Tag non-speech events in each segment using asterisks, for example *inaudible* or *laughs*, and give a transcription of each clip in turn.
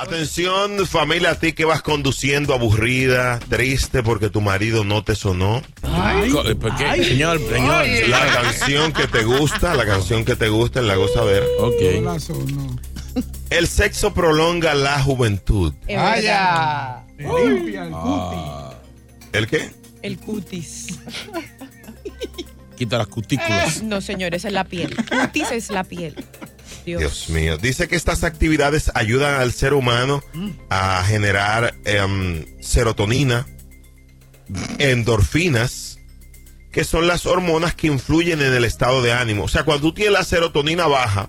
Atención, familia, a ti que vas conduciendo aburrida, triste porque tu marido no te sonó. Co- ¿Por qué? Señor, señor. La canción que te gusta, la canción que te gusta la gozadera. Ok. El sexo prolonga la juventud. Vaya. Limpia el Ah. ¿El qué? El cutis. Quita las cutículas. No, señores, es la piel. Cutis es la piel. Dios. Dios mío. Dice que estas actividades ayudan al ser humano a generar em, serotonina, endorfinas, que son las hormonas que influyen en el estado de ánimo. O sea, cuando tú tienes la serotonina baja,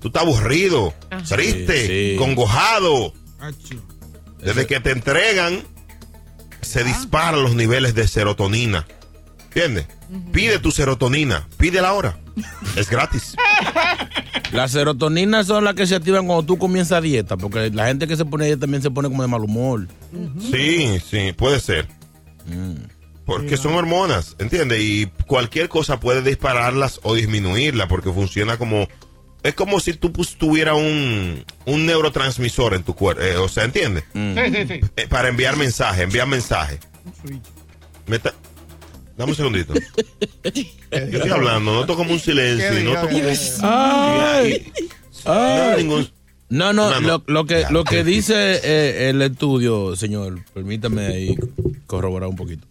tú estás aburrido, Ajá. triste, Sí, sí. congojado. Desde que te entregan, se disparan los niveles de serotonina. ¿Entiendes? Pide tu serotonina, pídela ahora. Es gratis. *laughs* Las serotoninas son las que se activan cuando tú comienzas dieta, porque la gente que se pone dieta también se pone como de mal humor. Sí, sí, puede ser. Porque son hormonas, ¿entiendes? Y cualquier cosa puede dispararlas o disminuirla porque funciona como... Es como si tú pues, tuvieras un, un neurotransmisor en tu cuerpo, eh, o sea, ¿entiendes? Sí, sí, sí. Eh, para enviar mensaje, enviar mensaje. Me está- Dame un segundito. *laughs* Yo estoy hablando, noto como un silencio. ¿Qué y noto dijo? como... Ay. No ningún- No, no. Lo, lo que, lo que dice eh, el estudio, señor, permítame ahí corroborar un poquito.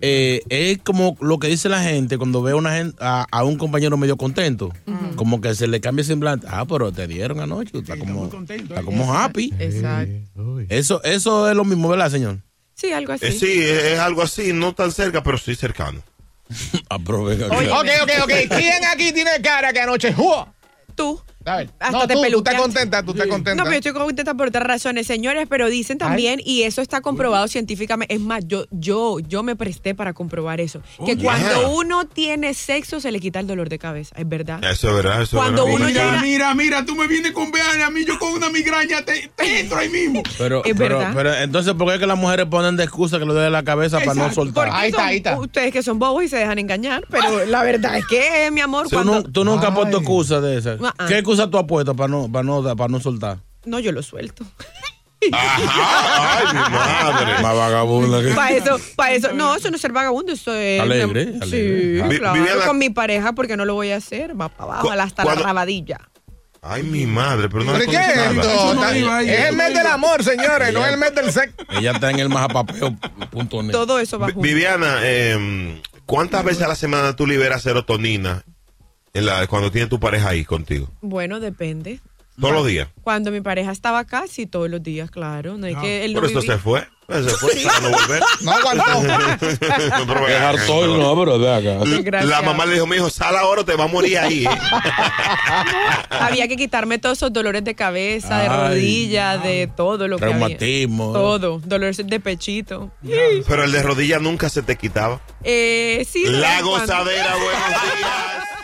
Eh, es como lo que dice la gente cuando ve a, una gente, a, a un compañero medio contento, como que se le cambia el semblante. Ah, pero te dieron anoche, está como, muy contento, está como happy. Exacto. Eso, eso es lo mismo, ¿verdad, señor? Sí, algo así. Eh, sí, es, es algo así, no tan cerca, pero sí cercano. *laughs* Aprovecha. Ok, ok, ok. ¿Quién aquí tiene cara que anoche jugó? Tú. A ver. Hasta no, te tú, estás contenta, tú estás contenta. No, pero yo estoy contenta por otras razones, señores, pero dicen también, y eso está comprobado científicamente, es más, yo, yo, yo me presté para comprobar eso, que Oh, yeah. cuando uno tiene sexo se le quita el dolor de cabeza, es verdad. Eso es verdad, eso Cuando es verdad. uno Mira, llega- mira, mira, tú me vienes con veana, a mí yo con una migraña te, te entro ahí mismo. Pero, Es pero, verdad. pero entonces, ¿por qué es que las mujeres ponen de excusa que le duele la cabeza para no soltar? Ahí está, ahí está. Ustedes que son bobos y se dejan engañar, pero la verdad es que, mi amor, Tú, cuando... tú nunca has puesto excusa de esa. Ah, ah. ¿Qué excusa tú has puesto para no, para no, para no soltar? No, yo lo suelto. *laughs* Ajá, ay, mi madre. Más vagabunda que. Para eso, para eso, no, eso no es ser vagabundo, eso es... Alegre, Sí, alegre. Claro, Viviana- con mi pareja, porque no lo voy a hacer, va para abajo, hasta cuando- la rabadilla. Ay, mi madre, pero no ¿Pero qué es esto? no es el mes del amor, señores, no es el mes del sexo. Ella está en el majapapeo.net. Todo eso va junto. Viviana, eh, ¿cuántas veces a la semana tú liberas serotonina en la, cuando tienes tu pareja ahí contigo? Bueno, depende. Todos los días. Cuando mi pareja estaba acá, sí, todos los días, claro. No hay que él no Por eso vivía- se fue. Se fue para no volver. *laughs* No aguantó. *laughs* Pero ven acá, no, pero de acá. La mamá le dijo, mi hijo, sal ahora o te va a morir ahí. ¿eh?". *laughs* Había que quitarme todos esos dolores de cabeza, de Ay. rodilla, de todo lo que había. Traumatismo. Todo, dolores de pechito. Pero el de rodilla nunca se te quitaba. Eh, sí. La gozadera, buenos días.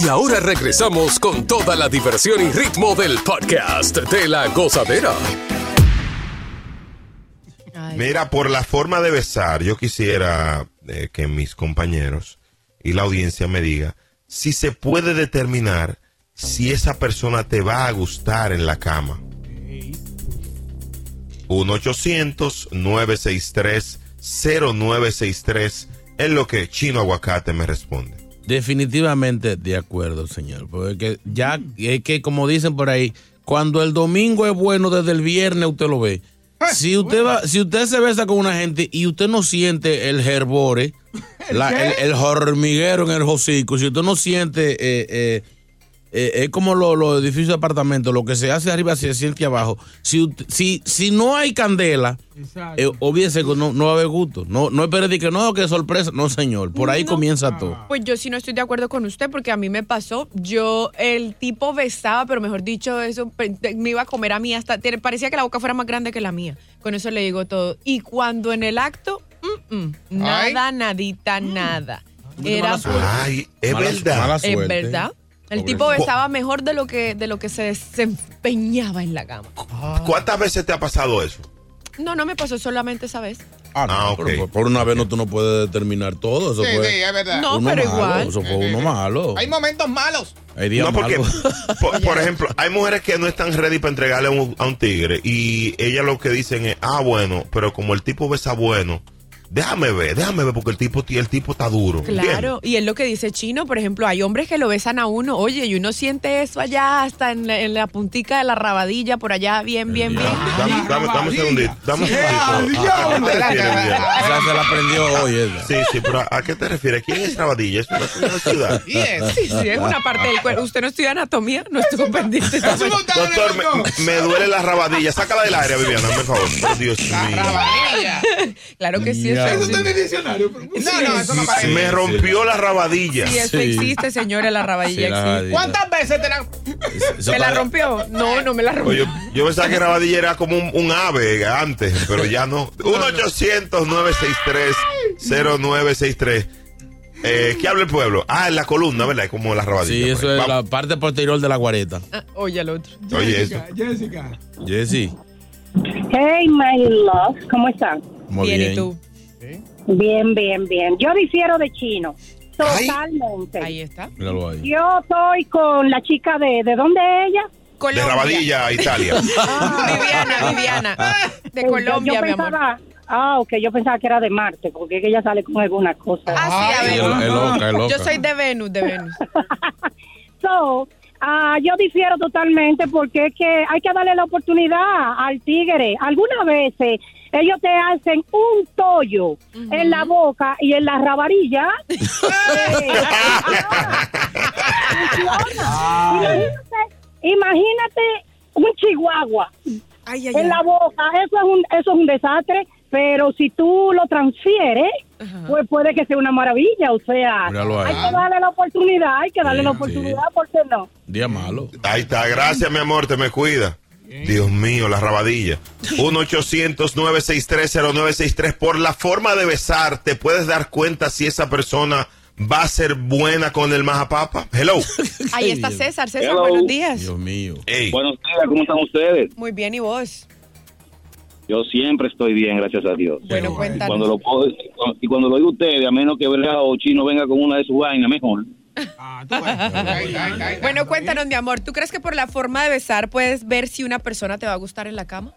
Y ahora regresamos con toda la diversión y ritmo del podcast de la gozadera. Mira, por la forma de besar, yo quisiera eh, que mis compañeros y la audiencia me diga si se puede determinar si esa persona te va a gustar en la cama. 1-800-963-0963 es lo que Chino Aguacate me responde. Definitivamente de acuerdo, señor. Porque ya es que, como dicen por ahí, cuando el domingo es bueno, desde el viernes usted lo ve. Si usted va, si usted se besa con una gente y usted no siente el herbore, *laughs* la- el, el hormiguero en el hocico, si usted no siente, eh, eh, eh, es como lo- los edificios de apartamentos, lo que se hace arriba se siente abajo. Si, si, si no hay candela, eh, obviese que no, no va a haber gusto. No, no espere de que no, que sorpresa. No, señor, por ahí comienza todo. Pues yo sí no estoy de acuerdo con usted porque a mí me pasó, yo el tipo besaba, pero mejor dicho, eso me iba a comer a mí hasta, parecía que la boca fuera más grande que la mía. Con eso le digo todo. Y cuando en el acto, mm, mm, nada, nadita, nada. Era Ay, es Mala- verdad. mala es verdad. El tipo besaba mejor de lo que de lo que se desempeñaba en la cama. ¿Cuántas veces te ha pasado eso? No, no me pasó solamente esa vez. Ah, no, Ah, por- por una vez no tú no puedes determinar todo. Eso Sí, fue sí, es verdad. No, uno pero malo, igual. Eso fue uno malo. Hay momentos malos. Hay días No, porque, malos. *laughs* por, por ejemplo, hay mujeres que no están ready para entregarle a un, a un tigre y ellas lo que dicen es, ah, bueno, pero como el tipo besa bueno, déjame ver, déjame ver porque el tipo, el tipo está duro. Claro, y es lo que dice Chino, por ejemplo, hay hombres que lo besan a uno, oye, y uno siente eso allá hasta en la, en la puntica de la rabadilla, por allá, bien, bien, bien. Dame, dame, dame un segundito, dame un segundito. ¿A qué te refieres, Viviana? O sea, se la aprendió hoy. esa. Sí, sí, pero ¿a qué te refieres? ¿Quién es Rabadilla? ¿Es una, ciudad? Yes. Sí, sí, es una parte del cuerpo. ¿Usted no estudia anatomía? No estuvo pendiente. Doctor, me, me duele la rabadilla. Sácala del aire, Viviana, por favor. Dios La mío. rabadilla. Claro que sí. Eso Eso está en el diccionario. pero- No, no, eso no parece. Me rompió la rabadilla. Sí, eso existe, señora, la rabadilla la existe. ¿Cuántas veces te la.? Eso ¿Me la rompió? No, no me la rompió. Yo pensaba que Rabadilla era como un, un ave antes, pero ya no. *laughs* 1-800-963-0963. Eh, ¿Qué habla el pueblo? Ah, en la columna, ¿verdad? Es como la rabadilla. Sí, eso es la parte posterior de la guareta. Ah, oye, al otro. Oye, eso. Jessica, Jessica. Jessy, Hey, my love, ¿cómo están? muy Bien, bien. ¿y tú? Bien, bien, bien. Yo difiero de chino, totalmente. Ahí está. Míralo ahí. Yo estoy con la chica de, ¿de dónde es ella? De Colombia. Rabadilla, Italia. *laughs* Viviana, Viviana. De Eh, Colombia, yo mi amor. pensaba, Ah, ok, yo pensaba que era de Marte, porque es que ella sale con alguna cosa. Ah, sí, a ver. es loca, es loca. Yo soy de Venus, de Venus. *laughs* So, ah, yo difiero totalmente porque es que hay que darle la oportunidad al tigre. Algunas veces ellos te hacen un tollo en la boca y en la rabarilla. *laughs* Funciona. Imagínate, imagínate un chihuahua Ay, ay, en ay. la boca. Eso es un, eso es un desastre. Pero si tú lo transfieres, pues puede que sea una maravilla. O sea, Míralo hay que darle la oportunidad, hay que darle Sí, la sí. oportunidad, ¿por qué no? Día malo. Ahí está, gracias mi amor, te me cuida. Dios mío, la rabadilla. 1-800-963-0963. Por la forma de besar, te puedes dar cuenta si esa persona va a ser buena con el majapapa. Hello. *laughs* Ahí está César. César, Hello. buenos días. Dios mío. Hey. Buenos días, ¿cómo están ustedes? Muy bien, ¿y vos? Yo siempre estoy bien, gracias a Dios. Bueno, Y cuando cuéntanos. lo puedo, y cuando lo digo ustedes, a menos que Verga o Chino venga con una de sus vainas, mejor. *laughs* Bueno, cuéntanos, mi amor, ¿tú crees que por la forma de besar puedes ver si una persona te va a gustar en la cama?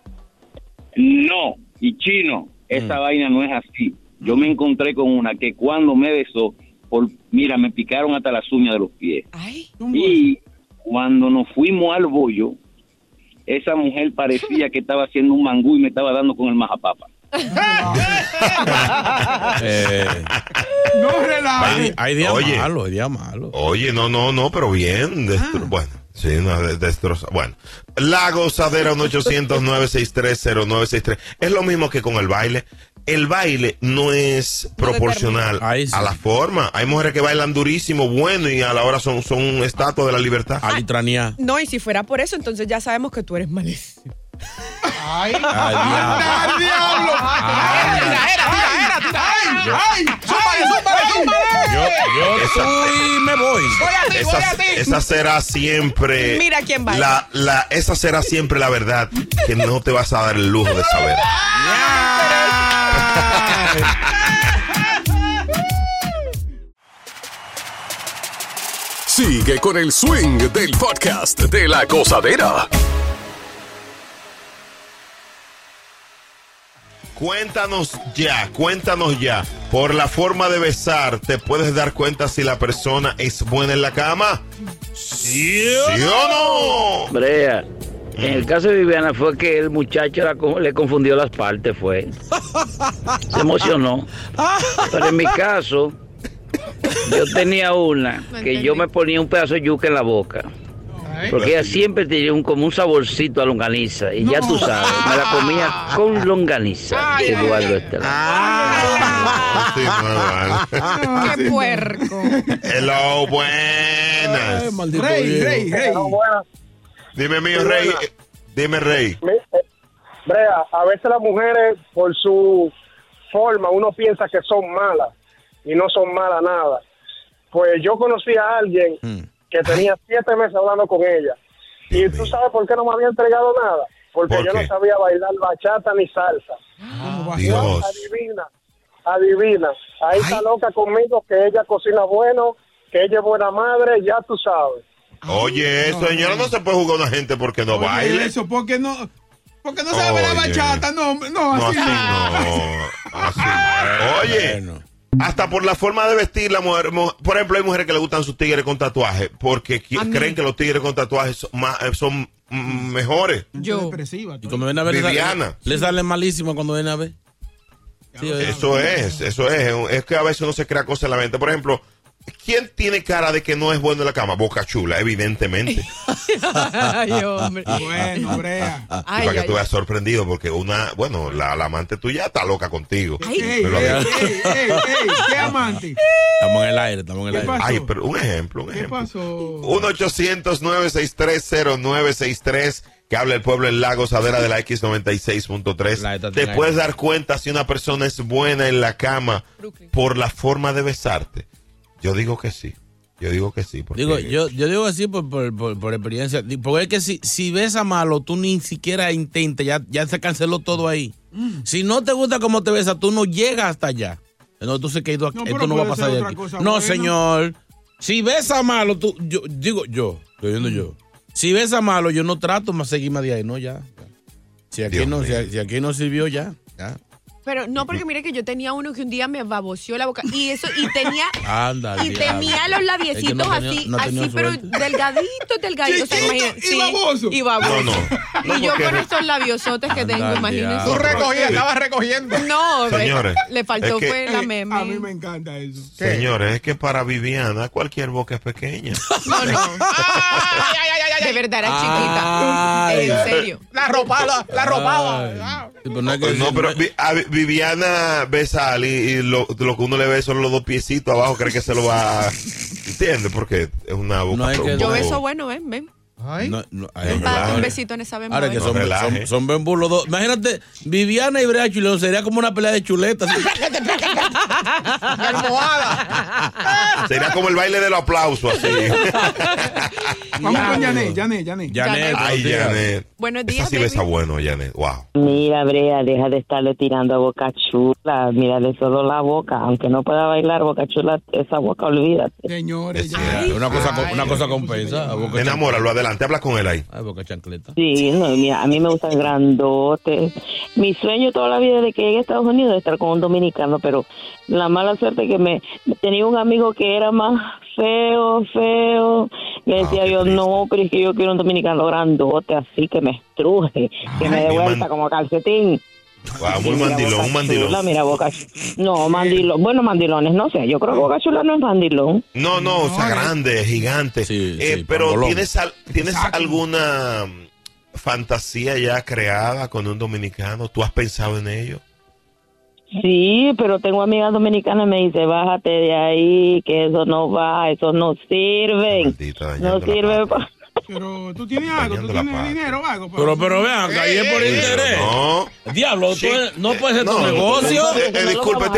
No, y chino, esa vaina no es así. Yo me encontré con una que cuando me besó, por, mira, me picaron hasta las uñas de los pies. Y cuando nos fuimos al bollo, esa mujer parecía que estaba haciendo un mangú y me estaba dando con el majapapa. *laughs* Eh, No relajes. hay, hay días Oye. malos, hay días malos. Oye, no, no, no, pero bien. destro- Bueno, sí, no, de- destroza. Bueno, la gozadera 1-800-963-0963. Es lo mismo que con el baile. El baile no es proporcional sí. a la forma. Hay mujeres que bailan durísimo, bueno, y a la hora son, son un estatua de la libertad. Alitranía. No, y si fuera por eso, entonces ya sabemos que tú eres malísimo. Ay, Ay, ¡Anda, al diablo! Ay. ¡Tira, era, tira, era, tira! ¡Ay, ay! ¡Súbale, súbale, súbale! Yo, yo Esa- estoy me voy. ¡Voy a ti, voy Esa, a ti! esa será siempre. Mira quién baila. La, la, esa será siempre la verdad que no te vas a dar el lujo de saber. Sigue con el swing del podcast de la gozadera. Cuéntanos ya, cuéntanos ya. Por la forma de besar, ¿te puedes dar cuenta si la persona es buena en la cama? ¿Sí o no? Brea, en el caso de Viviana fue que el muchacho la le confundió las partes, fue. Se emocionó. Pero en mi caso, yo tenía una que yo me ponía un pedazo de yuca en la boca. Porque ella siempre tenía un, como un saborcito a longaniza. Y ya tú sabes, me la comía con longaniza. Eduardo. Sí, no, vale. ¡Qué puerco! Hello, buenas. Ay, maldito Rey, rey, rey. Dime mío, Rey. eh, Dime, Rey. Brea, a veces las mujeres, por su forma, uno piensa que son malas y no son malas nada. Pues yo conocí a alguien que tenía siete meses hablando con ella. Y tú sabes por qué no me había entregado nada. Porque ¿Por yo no sabía bailar bachata ni salsa. Dios. Adivina, adivina. Ahí está loca conmigo que ella cocina bueno, que ella es buena madre, ya tú sabes. Oye, señora, no se puede jugar a una gente porque no Oye, baile. eso, porque no, porque no sabe la bachata, no, no, No, así así no. no. Así. *laughs* Oye, Bueno. hasta por la forma de vestir, la mujer, mu- por ejemplo, hay mujeres que le gustan sus tigres con tatuajes porque creen que los tigres con tatuajes son, más- eh, son mejores. Yo. Depresiva, Y cuando ven a ver, le sale- Viviana. le sale malísimo cuando ven a ver. Sí. Eso es, eso es. Es que a veces uno se crea cosas en la mente. Por ejemplo, ¿quién tiene cara de que no es bueno en la cama? Boca chula, evidentemente. *laughs* Ay, hombre. Bueno, Brea. y Ay, para que tú veas sorprendido, porque una, bueno, la, la amante tuya está loca contigo. Ay. Ey, Me lo ey, había- ey, ey, ey, ¿qué amante? Estamos en el aire, estamos en el ¿Qué aire. pasó? Ay, pero un ejemplo, un ¿Qué ejemplo. pasó? 1-800-963-0963 que habla el pueblo en Lagos, Adera de la La X96.3. esta Te puedes dar cuenta si una persona es buena en la cama por la forma de besarte. Yo digo que sí. Yo digo que sí. Porque Digo, yo, yo digo así por, por, por- por experiencia. Porque es que si, si ves a malo, tú ni siquiera intentas, ya, ya se canceló todo ahí. Mm. Si no te gusta cómo te besa, tú no llegas hasta allá. No, tú sé que esto, No, esto no va a pasar de aquí. cosa No, buena. señor. Si ves a malo, tú, yo digo yo, estoy diciendo yo. Si ves a malo, yo no trato más seguirme de ahí, no, ya. ya. Si aquí, Dios no, si, si aquí no sirvió, ya. ya. Pero no, porque mire que yo tenía uno que un día me baboseó la boca y eso, y tenía, *laughs* Anda, y diablo. tenía los Es labiecitos que no tenía- así, no tenía así, pero delgaditos, delgaditos. O sea, Chiquito imagínate- y baboso. Y baboso. No, no. *laughs* No, y yo con estos labiosotes que Anda, tengo, imagínense. Tú recogías, estabas recogiendo. No, *laughs* le- Señores, le faltó es que- fue la meme. A mí me encanta eso. Señores, es que para Viviana cualquier boca es pequeña. No, no. De verdad era Ay. chiquita. En serio. La ropa, la, la ropa. Ay. Sí, pero no que Pues no, pero Vi- a Vi- Viviana besa a Ali y lo, lo que uno le ve son los dos piecitos abajo, cree que se lo va a... ¿Entiendes? Porque es una boca... No, es que- un Yo beso bueno, ven, ven. No, no, Un, ay, no, besito en esa bemba. Ahora que ¿eh? son, son, son bembú los dos. Imagínate, Viviana y Brea Chulón sería como una pelea de chuletas. *laughs* *laughs* Sería como el baile de los aplausos, así. *laughs* Vamos con Janet, Janet, Janet. Janet, Ay, Janet. Buenos Esa días, sí baby. besa bueno, Janet. Wow. Mira, Brea, deja de estarle tirando a Boca Chula. Mírale solo la boca. Aunque no pueda bailar Boca Chula, esa boca, olvídate. Señores, una cosa, co- una cosa compensa. Enamóralo, adelante, habla con él ahí. Ay, boca chancleta. Sí, no, mira, a mí me gustan grandotes. Mi sueño toda la vida de que llegue a Estados Unidos es estar con un dominicano, pero la mala suerte que me tenía un amigo que era más feo, feo. Le decía yo, no, pero es que yo quiero un dominicano grandote, así que me estruje, que me dé Ay, vuelta man- como calcetín. Wow, muy Mira, mandilón, un mandilón. Chula, mira, Boca No, mandilón. Bueno, mandilones, no sé. Yo creo que Boca Chula no es mandilón. No, no, o sea, grande, gigante. Eh, pero pangolón. ¿tienes, al- ¿tienes alguna mm, fantasía ya creada con un dominicano? ¿Tú has pensado en ello? Sí, pero tengo amigas dominicanas me dice, bájate de ahí, que eso no va, eso no sirve. No sirve. pa- Pero tú tienes algo, tú tienes paz. dinero o algo. Pero, pero vean, que ahí es por interés. No. Diablo, tú no puede ser tu No, negocio. eh, eh, disculpe, no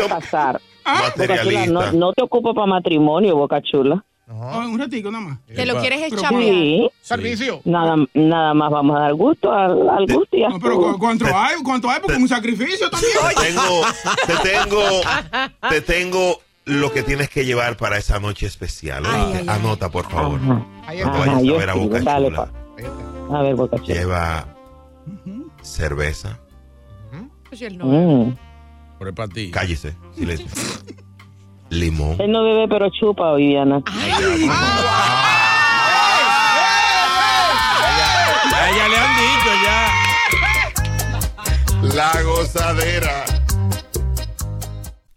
Chula, no, no te ocupo para matrimonio, Boca Chula. Oh, un ratico nada más. Te lo quieres echar. Sí. Servicio. Nada, nada más vamos a dar gusto al, al gusto y ya No, pero estuvo. ¿cu- ¿cuánto hay? ¿Cuánto hay? Porque es un sacrificio también. Te tengo, te tengo, te tengo lo que tienes que llevar para esa noche especial. ¿oíste? Anota, por favor. Ajá, vayas a ver a Boca dale, Chula. A ver, Boca Chula. Lleva cerveza. Mm. Por el para ti. Cállese, silencio. *laughs* Limón. Él no bebe, pero chupa, Viviana. A ella le han dicho ya. La gozadera.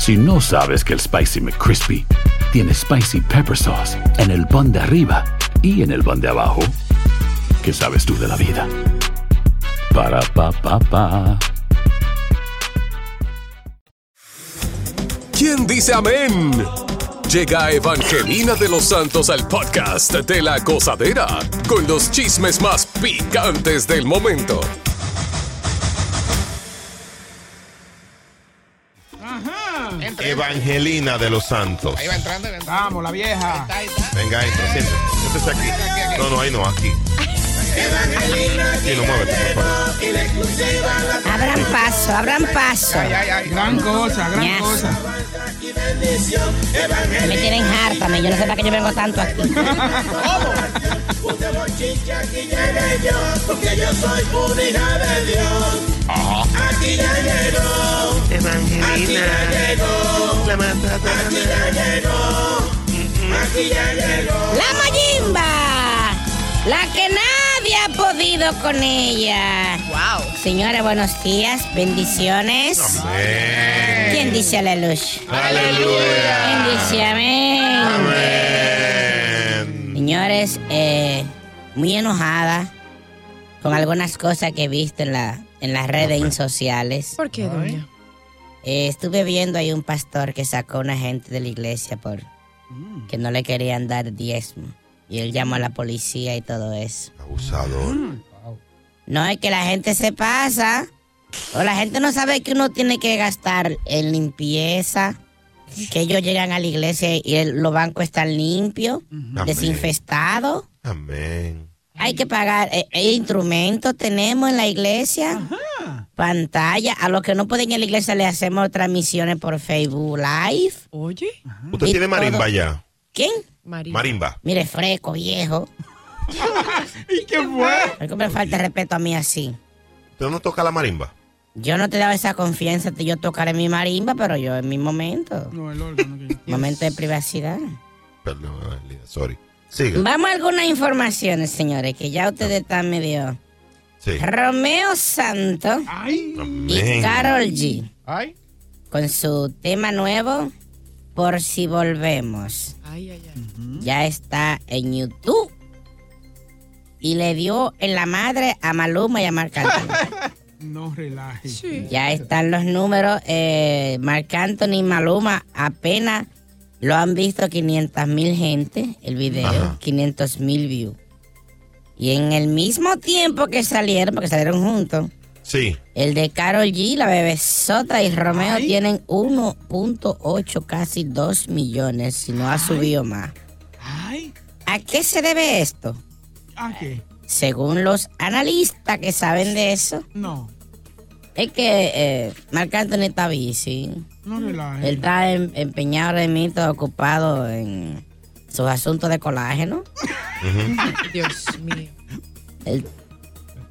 Si no sabes que el Spicy McCrispy tiene Spicy Pepper Sauce en el pan de arriba y en el pan de abajo, ¿qué sabes tú de la vida? Para, pa, pa, pa. ¿Quién dice amén? Llega Evangelina de los Santos al podcast de la gozadera con los chismes más picantes del momento. Evangelina de los Santos. Ahí va entrando. Vamos, la vieja. Venga, entra, siéntese. Siéntese aquí. No, no, ahí no, aquí. Sí, no muévete, por favor. Abran paso, abran paso. Gran cosa, gran Yes. cosa. Me tienen harta, me. Yo no sé para qué yo vengo tanto aquí. Porque yo soy una hija de Dios. Aquí ya llegó. Evangelina. Aquí ya llegó. La Aquí ya llegó. Aquí ya llegó. ¡La Mayimba! La que nadie ha podido con ella. ¡Wow! Señores, buenos días, bendiciones. ¿Quién dice aleluya? Aleluya. ¿Quién dice amén? Señores, eh, muy enojada con algunas cosas que he visto en, la, en las redes sociales. ¿Por qué, doña? Eh, estuve viendo ahí un pastor que sacó a una gente de la iglesia por que no le querían dar diezmo. Y él llamó a la policía y todo eso. Abusador. No es que la gente se pasa. O la gente no sabe que uno tiene que gastar en limpieza. Que ellos llegan a la iglesia y el- los bancos están limpios, desinfestados. Amén. Hay que pagar eh, eh, instrumentos, tenemos en la iglesia, pantalla. A los que no pueden ir a la iglesia le hacemos transmisiones por Facebook Live. Oye. ¿Usted Y tiene marimba todo. ya? ¿Quién? Marimba. Mire, fresco, viejo. *laughs* ¿Y qué fue? ¿Por qué me falta respeto a mí así? ¿Usted no toca la marimba? Yo no te daba esa confianza de yo tocar en mi marimba, pero yo en mi momento. No, el órgano. que- Momento de privacidad. Perdón, sorry. Siga. Vamos a algunas informaciones, señores, que ya ustedes están medio... Sí. Romeo Santo y. Carol G. Ay. Con su tema nuevo, Por si volvemos. Ya está en YouTube. Y le dio en la madre a Maluma y a Marc Anthony. *laughs* No relaje. Ya están los números. Eh, Marc Anthony y Maluma apenas lo han visto 500 mil gente, el video, 500 mil views. Y en el mismo tiempo que salieron, porque salieron juntos, Sí. el de Carol G, la bebesota y Romeo tienen 1.8, casi 2 millones, si no ha subido más. ¿A qué se debe esto? ¿A qué? Según los analistas que saben de eso, No, es que eh, Marc Anthony está bici. no relaje. Él está em- empeñado todo ocupado en sus asuntos de colágeno. *laughs* Dios mío. Él,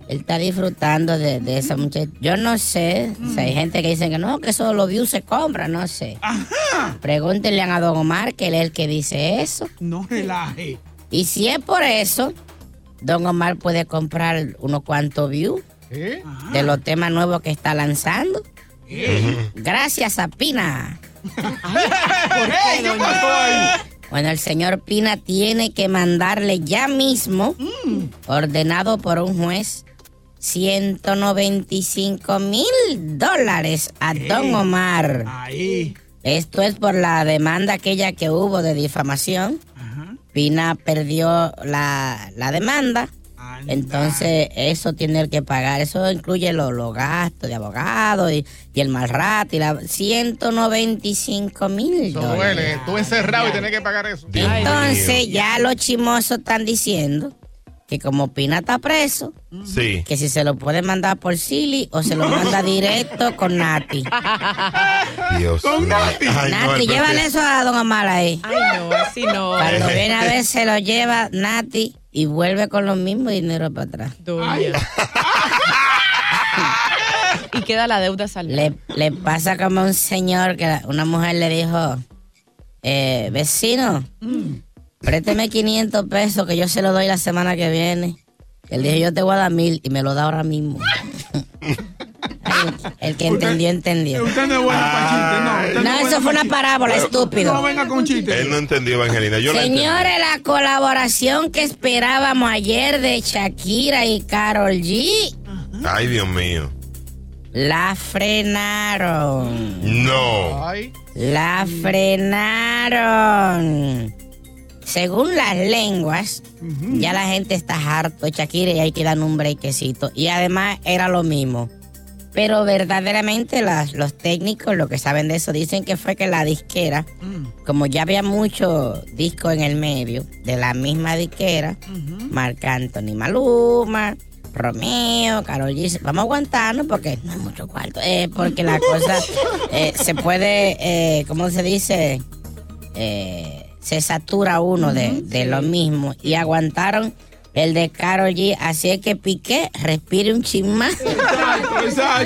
él está disfrutando de, de esa muchacha. Yo no sé hay gente que dice que no, que solo los views se compran, no sé. Pregúntenle a Don Omar, que él es el que dice eso. No relaje. Y si es por eso, Don Omar puede comprar unos cuantos views ¿Eh? de los temas nuevos que está lanzando. Gracias a Pina. ¿Qué pasó ahí? Bueno, el señor Pina tiene que mandarle ya mismo, ordenado por un juez, 195 mil dólares a Don Omar. Ahí. Esto es por la demanda aquella que hubo de difamación. Pina perdió la, la demanda. Entonces, eso tiene que pagar. Eso incluye los, los gastos de abogado y, y el mal rato y la 195 mil Eso dólares. duele. Estuve encerrado y tenés que pagar eso. Entonces, ya los chimosos están diciendo que como Pina está preso, Sí. que si se lo puede mandar por Silly o se lo manda directo con Nati. Dios mío. Ay, no, Nati, el llévale presidente- eso a Don Omar ahí. Ay, no, así no. Cuando viene a ver, se lo lleva Nati y vuelve con los mismos dinero para atrás. Doña. *laughs* y queda la deuda saldada. Le, le pasa como a un señor que la- una mujer le dijo, eh, vecino, présteme 500 pesos que yo se lo doy la semana que viene. Él dijo, yo te voy a dar mil y me lo da ahora mismo. *laughs* El que entendió, entendió. Usted no es bueno para chistes, no. No, es eso fue una parábola, estúpido. No venga con chistes. Él no entendió, Evangelina. Yo. Señores, la colaboración que esperábamos ayer de Shakira y Carol G, Ay, Dios mío. la frenaron. No. La frenaron. Según las lenguas, ya la gente está harto de Shakira y hay que dar un brequecito. Y además era lo mismo. Pero verdaderamente las- los técnicos, lo que saben de eso, dicen que fue que la disquera, como ya había mucho disco en el medio, de la misma disquera, Marc Anthony Maluma, Romeo, Karol G, vamos a aguantarnos porque no hay mucho cuarto, eh, porque la cosa eh, se puede, eh, ¿cómo se dice? Eh, se satura uno de, de lo mismo y aguantaron el de Karol G, así es que Piqué respire un chin más. *laughs*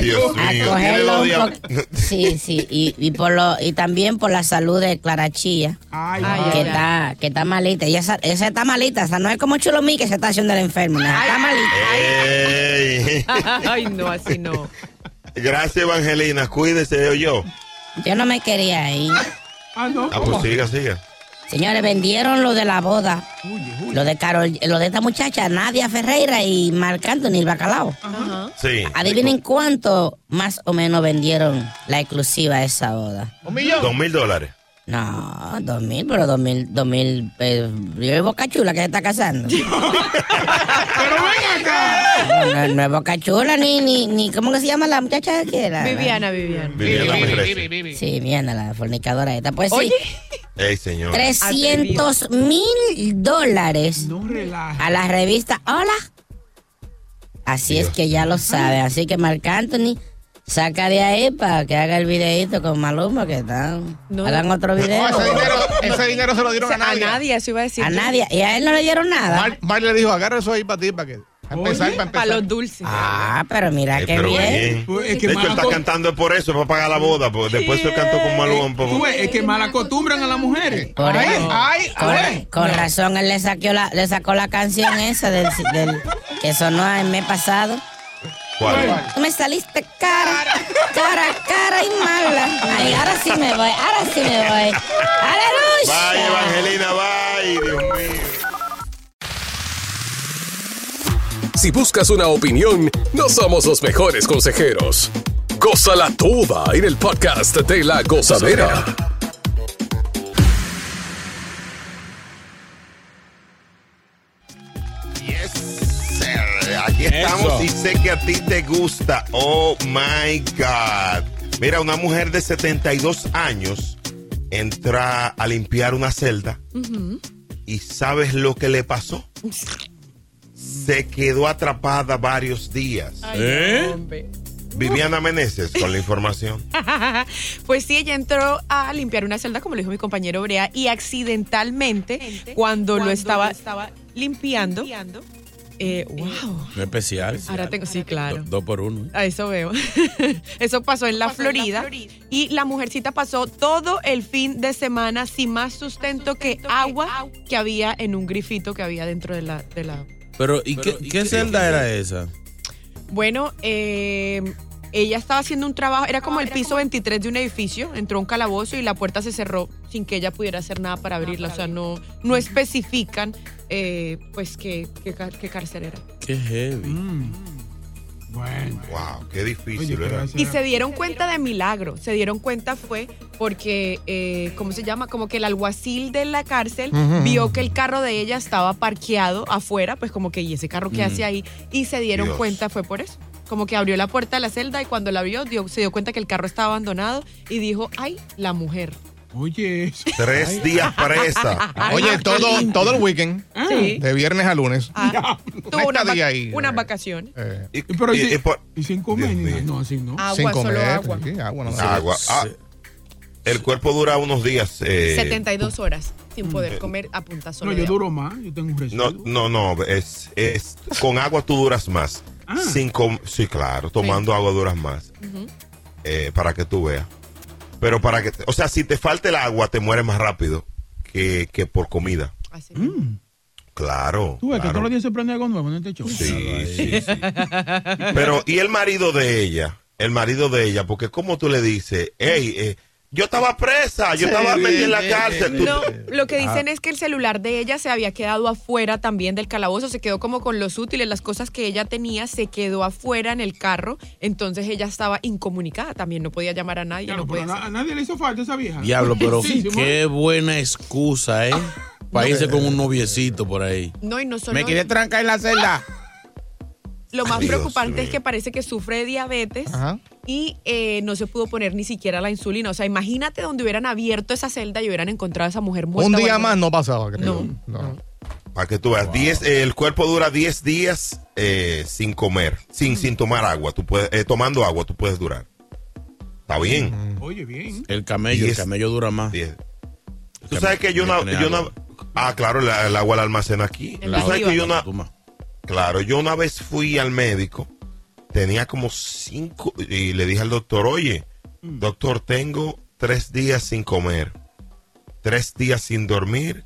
Dios mío. los po- Sí, sí, y, y por lo, y también por la salud de Clara Chía, que, está, que está malita. Y esa, esa está malita, o sea, no es como Chulomí que se está haciendo el enfermo, no, está malita. Ay, no, así no. Gracias, Evangelina. Cuídese, o yo. Yo no me quería ir. Ah, no. Ah, pues siga, siga. Señores, vendieron lo de la boda, lo de Carol, lo de esta muchacha, Nadia Ferreira y Marc Anthony, el bacalao. Sí. Adivinen cuánto más o menos vendieron la exclusiva de esa boda. Un millón. Dos mil dólares. No, dos mil, pero dos mil, dos mil, eh, yo es Boca Chula que se está casando. *laughs* Pero ven acá. No, es Boca Chula ni, ni, ni, ¿cómo que se llama la muchacha que era? Viviana, Viviana. Viviana Merece. Sí, Viviana, la fornicadora esta. Pues sí, Oye. Ey, señor. 300 mil dólares No a la revista Hola. Así es que ya lo sabe. Así que Marc Anthony saca de ahí para que haga el videito con Maluma que están. No. Hagan otro video. No, ese, dinero, ese dinero se lo O dieron sea, a nadie. a nadie, eso iba a decir. A nadie. Y a él no le dieron nada. Mar, Mar le dijo, agarra eso ahí para ti, para que Para empezar, para Para empezar. los dulces. Ah, pero mira Eh, qué pero bien. Pues, es De que hecho, él está cantando por eso, para pagar la boda, porque después se cantó con Malón. Tú ves, es que mal acostumbran a las mujeres. Por ay, eso. ay, Con, ay. con razón, él le sacó la, le sacó la canción esa del, del- que sonó el mes pasado. Me saliste cara, cara, cara y mala. Ay, ahora sí me voy, ahora sí me voy. ¡Aleluya! Bye, Evangelina, bye, Dios mío. Si buscas una opinión, no somos los mejores consejeros. Gózala toda en el podcast de la gozadera. Estamos Eso. y sé que a ti te gusta. Oh my God. Mira, una mujer de 72 años entra a limpiar una celda y ¿sabes lo que le pasó? Se quedó atrapada varios días. ¿Eh? Hombre. Viviana Meneses con la información. *laughs* pues sí, ella entró a limpiar una celda, como lo dijo mi compañero Brea, y accidentalmente, cuando, lo estaba, limpiando, eh, wow. No especial. Ahora tengo, sí, claro. Do- dos por uno. A eso veo. *laughs* eso pasó en la Florida. Y la mujercita pasó todo el fin de semana sin más sustento que agua que había en un grifito que había dentro de la. De la... Pero, ¿y qué, qué celda era esa? Bueno, eh, ella estaba haciendo un trabajo, era como el piso 23 de un edificio, entró a un calabozo y la puerta se cerró sin que ella pudiera hacer nada para abrirla. O sea, no, no especifican eh, pues qué, qué, cárcel era. Qué heavy. Bueno. Wow, qué difícil, Oye, gracia. Y se dieron cuenta de milagro. Se dieron cuenta fue porque, eh, ¿cómo se llama? Como que el alguacil de la cárcel vio que el carro de ella estaba parqueado afuera, pues como que, ¿y ese carro qué Mm. hace ahí? Y se dieron Dios. cuenta, fue por eso. Como que abrió la puerta de la celda y cuando la vio, dio- se dio cuenta que el carro estaba abandonado y dijo, ¡ay, la mujer! Oye, eso. Tres días presa. Oye, todo, todo el weekend. Sí. De viernes a lunes. Ah, tuvo una vac- ahí, unas eh. vacaciones. Eh, Y, Pero y- y, y por- y sin comer. No, así no. Agua, sin solo comer. agua. sí, agua, no. Agua. Ah, el cuerpo dura unos días. eh, 72 horas sin poder comer a punta sola. No, yo duro más. Yo tengo un residuo. No, no, no, es, es con agua tú duras más. Ah. Sin com- sí, claro, tomando agua duras más. Eh, para que tú veas. Pero para que, o sea, si te falta el agua, te mueres más rápido que, que por comida. Así. Mm. Claro. Tú ves que todos los días se prende algo nuevo en este show. Sí, sí, sí. Pero, ¿y el marido de ella? El marido de ella, porque como tú le dices, hey, eh, yo estaba presa, yo estaba metida en la cárcel. No, lo que dicen Ah. es que el celular de ella se había quedado afuera también del calabozo, se quedó como con los útiles, las cosas que ella tenía, se quedó afuera en el carro, entonces ella estaba incomunicada también, no podía llamar a nadie. Claro, no pero podía a, nadie le hizo falta esa vieja. Diablo, pero Sí, sí, qué buena excusa, ¿eh? Para irse con un noviecito por ahí. No, y no solo Me quería trancar en la celda. Lo más Dios preocupante es que parece que sufre de diabetes Ajá. Y eh, no se pudo poner ni siquiera la insulina. O sea, imagínate donde hubieran abierto esa celda y hubieran encontrado a esa mujer muerta. Un día más no pasaba, creo. No, No. Para que tú veas, 10, eh, el cuerpo dura 10 días eh, sin comer, sin, sin tomar agua. Tú puedes, eh, tomando agua, tú puedes durar. Está bien. Oye, bien. El camello, Diez- el camello dura más. Diez. Tú sabes que yo tener yo una- agua. ah, claro, la- el agua la almacena aquí. Tú la sabes que yo una, Toma. claro, yo una vez fui al médico, tenía como cinco, y le dije al doctor, oye, doctor, tengo tres días sin comer, tres días sin dormir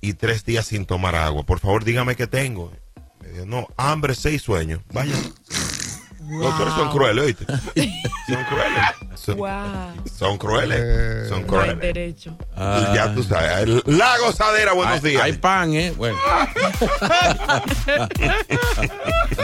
y tres días sin tomar agua. Por favor, dígame qué tengo. Me dijo, no, hambre, seis sueños. Vaya. Los doctores son crueles, ¿oíste? *laughs* Son crueles. Son, Wow. son crueles. Son No hay crueles. derecho. Y ya tú sabes. La gozadera, buenos Hay- días. Hay pan, ¿eh? Bueno. *laughs*